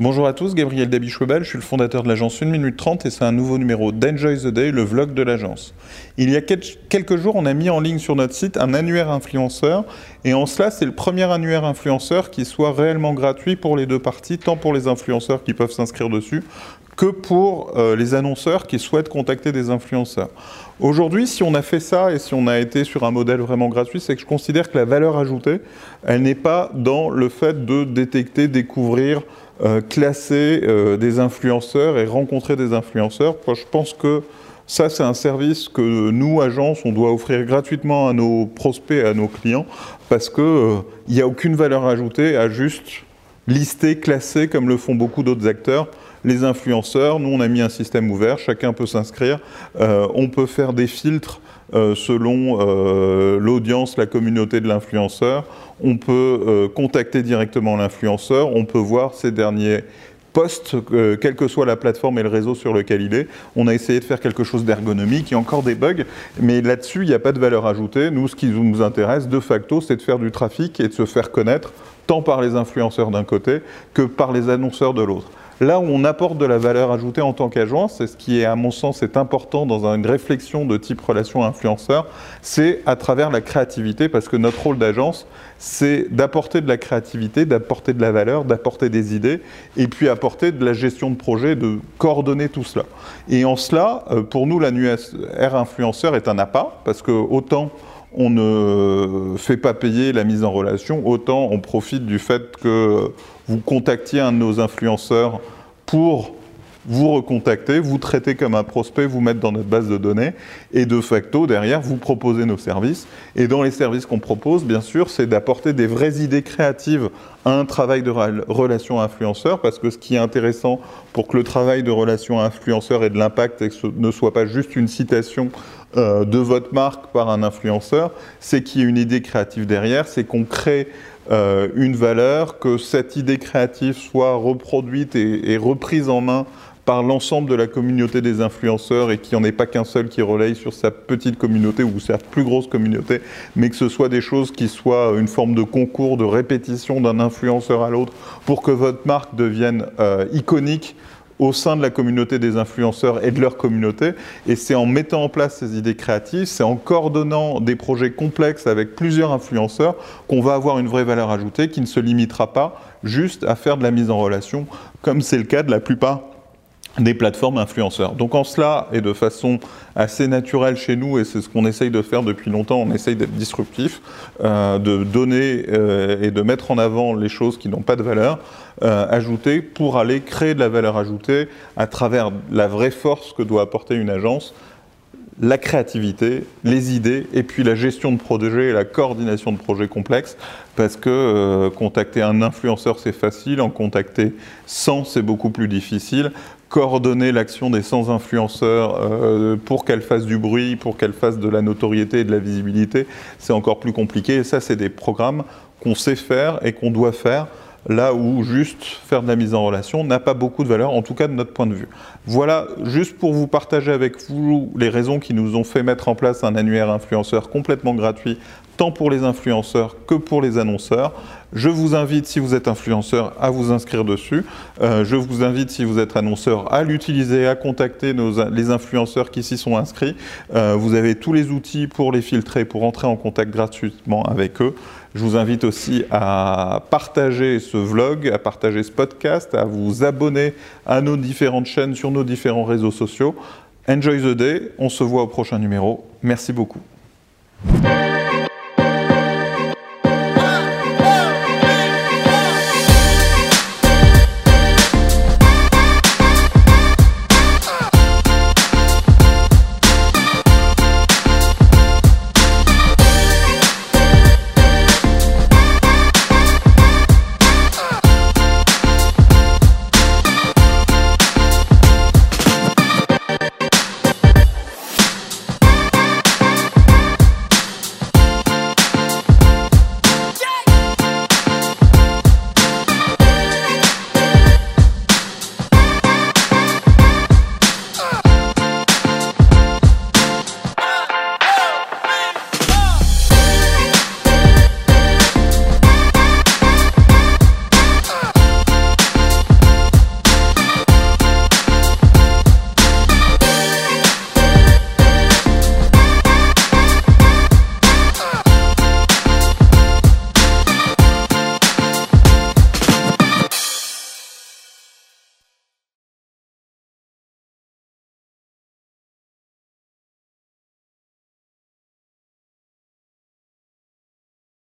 Bonjour à tous, Gabriel Dabichwebel, je suis le fondateur de l'agence 1 minute 30 et c'est un nouveau numéro d'Enjoy the Day, le vlog de l'agence. Il y a quelques jours, on a mis en ligne sur notre site un annuaire influenceur et en cela, c'est le premier annuaire influenceur qui soit réellement gratuit pour les deux parties, tant pour les influenceurs qui peuvent s'inscrire dessus que pour euh, les annonceurs qui souhaitent contacter des influenceurs. Aujourd'hui, si on a fait ça et si on a été sur un modèle vraiment gratuit, c'est que je considère que la valeur ajoutée, elle n'est pas dans le fait de détecter, découvrir, euh, classer euh, des influenceurs et rencontrer des influenceurs. Moi, je pense que ça, c'est un service que nous, agences, on doit offrir gratuitement à nos prospects, à nos clients, parce qu'il n'y a aucune valeur ajoutée à juste lister, classer, comme le font beaucoup d'autres acteurs, les influenceurs. Nous, on a mis un système ouvert, chacun peut s'inscrire. on peut faire des filtres euh, selon euh, l'audience, la communauté de l'influenceur. On peut euh, contacter directement l'influenceur, on peut voir ses derniers posts, quelle que soit la plateforme et le réseau sur lequel il est. On a essayé de faire quelque chose d'ergonomique, il y a encore des bugs, mais là-dessus, il n'y a pas de valeur ajoutée. Nous, ce qui nous intéresse, de facto, c'est de faire du trafic et de se faire connaître, tant par les influenceurs d'un côté que par les annonceurs de l'autre. Là où on apporte de la valeur ajoutée en tant qu'agence, c'est ce qui est à mon sens est important dans une réflexion de type relation influenceur, c'est à travers la créativité, parce que notre rôle d'agence, c'est d'apporter de la créativité, d'apporter de la valeur, d'apporter des idées, et puis apporter de la gestion de projet, de coordonner tout cela. Et en cela, euh, pour nous, l'annuaire influenceur est un appât, parce que autant on ne fait pas payer la mise en relation, autant on profite du fait que vous contactiez un de nos influenceurs pour vous recontacter, vous traiter comme un prospect, vous mettre dans notre base de données, et de facto, derrière, vous proposez nos services. Et dans les services qu'on propose, bien sûr, c'est d'apporter des vraies idées créatives à un travail de relation influenceur, parce que ce qui est intéressant pour que le travail de relation influenceur ait de l'impact et que ce ne soit pas juste une citation euh, de votre marque par un influenceur, c'est qu'il y ait une idée créative derrière, c'est qu'on crée euh, une valeur, que cette idée créative soit reproduite et reprise en main par l'ensemble de la communauté des influenceurs et qu'il n'y en ait pas qu'un seul qui relaye sur sa petite communauté ou sa plus grosse communauté, mais que ce soit des choses qui soient une forme de concours, de répétition d'un influenceur à l'autre pour que votre marque devienne euh, iconique au sein de la communauté des influenceurs et de leur communauté. Et c'est en mettant en place ces idées créatives, c'est en coordonnant des projets complexes avec plusieurs influenceurs qu'on va avoir une vraie valeur ajoutée qui ne se limitera pas juste à faire de la mise en relation, comme c'est le cas de la plupart des plateformes influenceurs. Donc en cela, et de façon assez naturelle chez nous, et c'est ce qu'on essaye de faire depuis longtemps, on essaye d'être disruptif, euh, de donner euh, et de mettre en avant les choses qui n'ont pas de valeur euh, ajoutée pour aller créer de la valeur ajoutée à travers la vraie force que doit apporter une agence, la créativité, les idées et puis la gestion de projets et la coordination de projets complexes parce que contacter un influenceur c'est facile, en contacter 100 c'est beaucoup plus difficile coordonner l'action des 100 influenceurs euh, pour qu'elles fassent du bruit, pour qu'elles fassent de la notoriété et de la visibilité, c'est encore plus compliqué. Et ça, c'est des programmes qu'on sait faire et qu'on doit faire là où juste faire de la mise en relation n'a pas beaucoup de valeur, en tout cas de notre point de vue. Voilà, juste pour vous partager avec vous les raisons qui nous ont fait mettre en place un annuaire influenceur complètement gratuit, tant pour les influenceurs que pour les annonceurs. Je vous invite, si vous êtes influenceur, à vous inscrire dessus. Euh, je vous invite, si vous êtes annonceur, à l'utiliser, à contacter les influenceurs qui s'y sont inscrits. Euh, vous avez tous les outils pour les filtrer, pour entrer en contact gratuitement avec eux. Je vous invite aussi à partager ce vlog, à partager ce podcast, à vous abonner à nos différentes chaînes sur nos différents réseaux sociaux. Enjoy the day, on se voit au prochain numéro. Merci beaucoup.